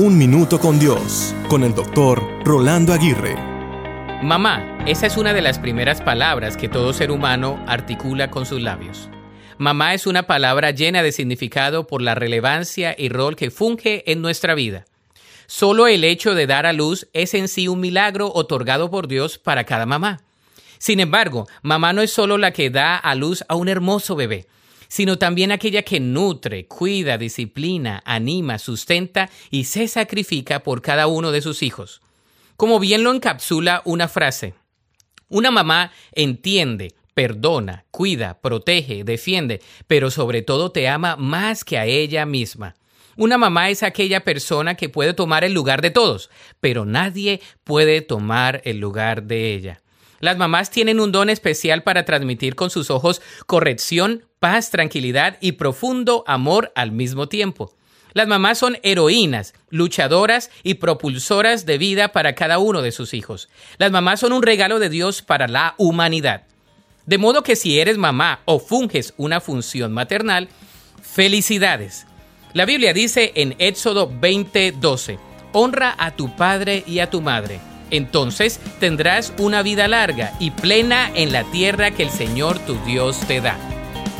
Un Minuto con Dios, con el doctor Rolando Aguirre. Mamá, esa es una de las primeras palabras que todo ser humano articula con sus labios. Mamá es una palabra llena de significado por la relevancia y rol que funge en nuestra vida. Solo el hecho de dar a luz es en sí un milagro otorgado por Dios para cada mamá. Sin embargo, mamá no es solo la que da a luz a un hermoso bebé sino también aquella que nutre, cuida, disciplina, anima, sustenta y se sacrifica por cada uno de sus hijos. Como bien lo encapsula una frase, una mamá entiende, perdona, cuida, protege, defiende, pero sobre todo te ama más que a ella misma. Una mamá es aquella persona que puede tomar el lugar de todos, pero nadie puede tomar el lugar de ella. Las mamás tienen un don especial para transmitir con sus ojos corrección, paz, tranquilidad y profundo amor al mismo tiempo. Las mamás son heroínas, luchadoras y propulsoras de vida para cada uno de sus hijos. Las mamás son un regalo de Dios para la humanidad. De modo que si eres mamá o funges una función maternal, felicidades. La Biblia dice en Éxodo 20:12, honra a tu padre y a tu madre entonces tendrás una vida larga y plena en la tierra que el Señor tu Dios te da.